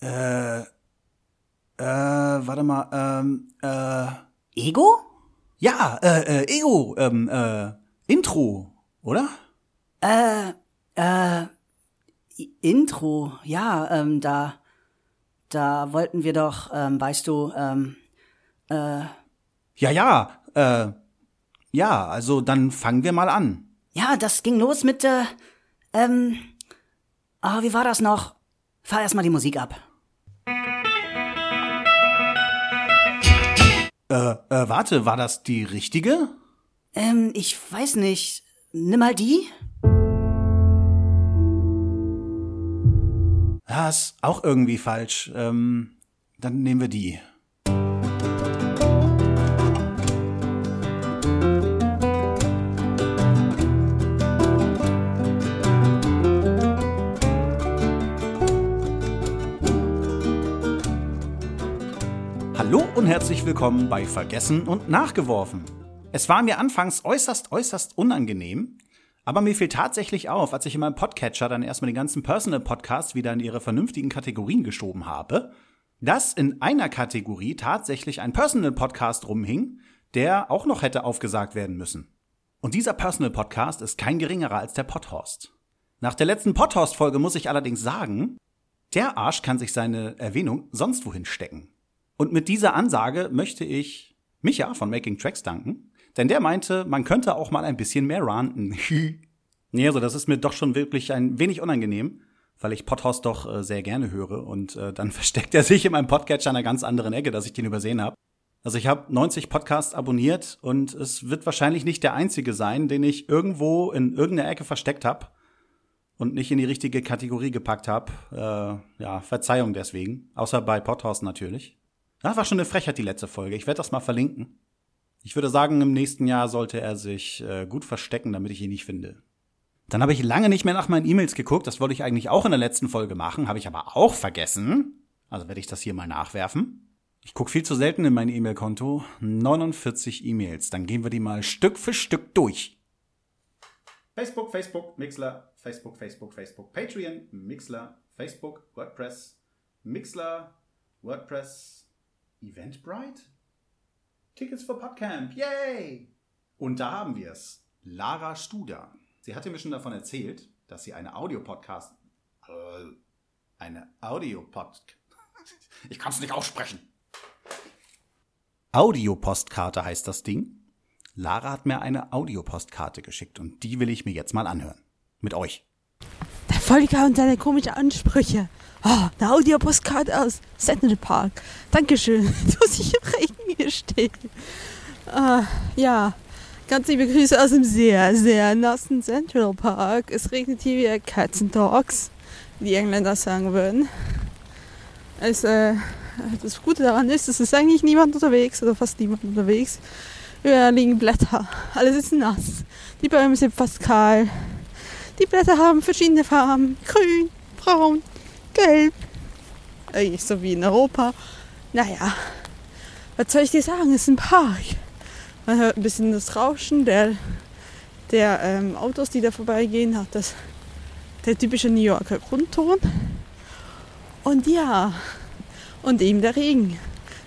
Äh, äh, warte mal, ähm, äh. Ego? Ja, äh, äh, Ego, ähm, äh, Intro, oder? Äh, äh, Intro, ja, ähm, da, da wollten wir doch, ähm, weißt du, ähm, äh. Ja, ja, äh, ja, also dann fangen wir mal an. Ja, das ging los mit, äh, ähm, ah, wie war das noch? Fahr erst mal die Musik ab. Äh, äh, warte, war das die richtige? Ähm, ich weiß nicht. Nimm mal die? Ja, ist auch irgendwie falsch. Ähm, dann nehmen wir die. Herzlich willkommen bei Vergessen und Nachgeworfen. Es war mir anfangs äußerst, äußerst unangenehm, aber mir fiel tatsächlich auf, als ich in meinem Podcatcher dann erstmal den ganzen Personal Podcast wieder in ihre vernünftigen Kategorien geschoben habe, dass in einer Kategorie tatsächlich ein Personal Podcast rumhing, der auch noch hätte aufgesagt werden müssen. Und dieser Personal Podcast ist kein geringerer als der Podhorst. Nach der letzten Podhorst-Folge muss ich allerdings sagen, der Arsch kann sich seine Erwähnung sonst wohin stecken. Und mit dieser Ansage möchte ich Micha von Making Tracks danken, denn der meinte, man könnte auch mal ein bisschen mehr ranten. nee, also das ist mir doch schon wirklich ein wenig unangenehm, weil ich Podhouse doch äh, sehr gerne höre und äh, dann versteckt er sich in meinem Podcatcher an einer ganz anderen Ecke, dass ich den übersehen habe. Also ich habe 90 Podcasts abonniert und es wird wahrscheinlich nicht der einzige sein, den ich irgendwo in irgendeiner Ecke versteckt habe und nicht in die richtige Kategorie gepackt habe. Äh, ja, Verzeihung deswegen, außer bei Podhouse natürlich. Das war schon eine Frechheit, die letzte Folge. Ich werde das mal verlinken. Ich würde sagen, im nächsten Jahr sollte er sich äh, gut verstecken, damit ich ihn nicht finde. Dann habe ich lange nicht mehr nach meinen E-Mails geguckt. Das wollte ich eigentlich auch in der letzten Folge machen, habe ich aber auch vergessen. Also werde ich das hier mal nachwerfen. Ich gucke viel zu selten in mein E-Mail-Konto. 49 E-Mails. Dann gehen wir die mal Stück für Stück durch. Facebook, Facebook, Mixler, Facebook, Facebook, Facebook, Patreon, Mixler, Facebook, WordPress, Mixler, WordPress, Eventbrite? Tickets für Podcamp, yay! Und da haben wir es. Lara Studer. Sie hatte mir schon davon erzählt, dass sie eine Audio-Podcast. Äh, eine Audio-Pod. Ich kann es nicht aussprechen. Audiopostkarte heißt das Ding. Lara hat mir eine Audiopostkarte geschickt und die will ich mir jetzt mal anhören. Mit euch. Der Volker und seine komischen Ansprüche. Oh, eine Audiopostkarte aus Central Park. Dankeschön. Musst ich im Regen hier stehen. Uh, ja, ganz liebe Grüße aus dem sehr, sehr nassen Central Park. Es regnet hier wie Cats and Dogs, die Engländer sagen würden. Es, äh, das Gute daran ist, es ist eigentlich niemand unterwegs oder fast niemand unterwegs. Überall liegen Blätter. Alles ist nass. Die Bäume sind fast kahl. Die Blätter haben verschiedene Farben. Grün, braun, gelb. So wie in Europa. Naja, was soll ich dir sagen? Es ist ein Park. Man hört ein bisschen das Rauschen der, der ähm, Autos, die da vorbeigehen. Hat das der typische New Yorker Grundton. Und ja, und eben der Regen.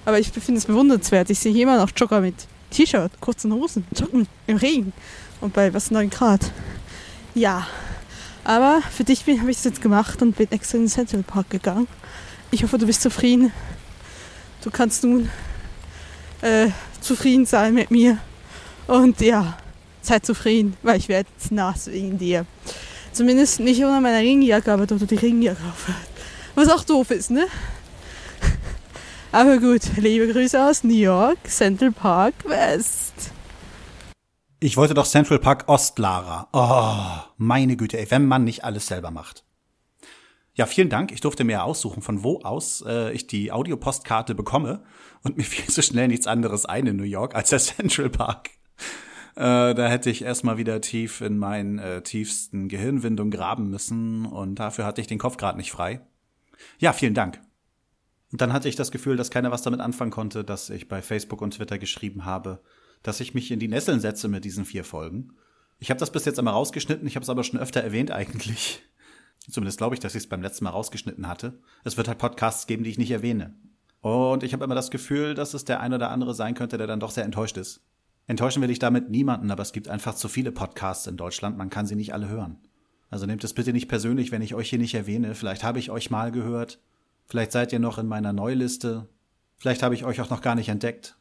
Aber ich finde es bewundernswert. Ich sehe immer noch Jogger mit T-Shirt, kurzen Hosen, joggen im Regen. Und bei was 9 Grad. Ja, aber für dich habe ich es jetzt gemacht und bin extra in den Central Park gegangen. Ich hoffe, du bist zufrieden. Du kannst nun äh, zufrieden sein mit mir. Und ja, sei zufrieden, weil ich werde nass wegen dir. Zumindest nicht unter meiner Ringjacke, aber unter die Ringjacke aufhört. Was auch doof ist, ne? Aber gut, liebe Grüße aus New York, Central Park West. Ich wollte doch Central Park Ost, Lara. Oh, meine Güte, ey, wenn man nicht alles selber macht. Ja, vielen Dank. Ich durfte mir aussuchen, von wo aus äh, ich die Audiopostkarte bekomme. Und mir fiel so schnell nichts anderes ein in New York als der Central Park. Äh, da hätte ich erstmal wieder tief in meinen äh, tiefsten Gehirnwindung graben müssen. Und dafür hatte ich den Kopf gerade nicht frei. Ja, vielen Dank. Und dann hatte ich das Gefühl, dass keiner was damit anfangen konnte, dass ich bei Facebook und Twitter geschrieben habe, dass ich mich in die Nesseln setze mit diesen vier Folgen. Ich habe das bis jetzt einmal rausgeschnitten, ich habe es aber schon öfter erwähnt eigentlich. Zumindest glaube ich, dass ich es beim letzten Mal rausgeschnitten hatte. Es wird halt Podcasts geben, die ich nicht erwähne. Und ich habe immer das Gefühl, dass es der ein oder andere sein könnte, der dann doch sehr enttäuscht ist. Enttäuschen will ich damit niemanden, aber es gibt einfach zu viele Podcasts in Deutschland, man kann sie nicht alle hören. Also nehmt es bitte nicht persönlich, wenn ich euch hier nicht erwähne. Vielleicht habe ich euch mal gehört. Vielleicht seid ihr noch in meiner Neuliste. Vielleicht habe ich euch auch noch gar nicht entdeckt.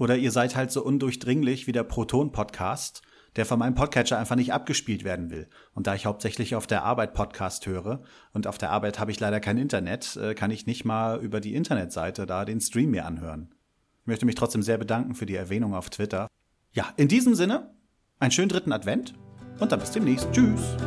Oder ihr seid halt so undurchdringlich wie der Proton-Podcast, der von meinem Podcatcher einfach nicht abgespielt werden will. Und da ich hauptsächlich auf der Arbeit Podcast höre und auf der Arbeit habe ich leider kein Internet, äh, kann ich nicht mal über die Internetseite da den Stream mir anhören. Ich möchte mich trotzdem sehr bedanken für die Erwähnung auf Twitter. Ja, in diesem Sinne, einen schönen dritten Advent und dann bis demnächst. Tschüss.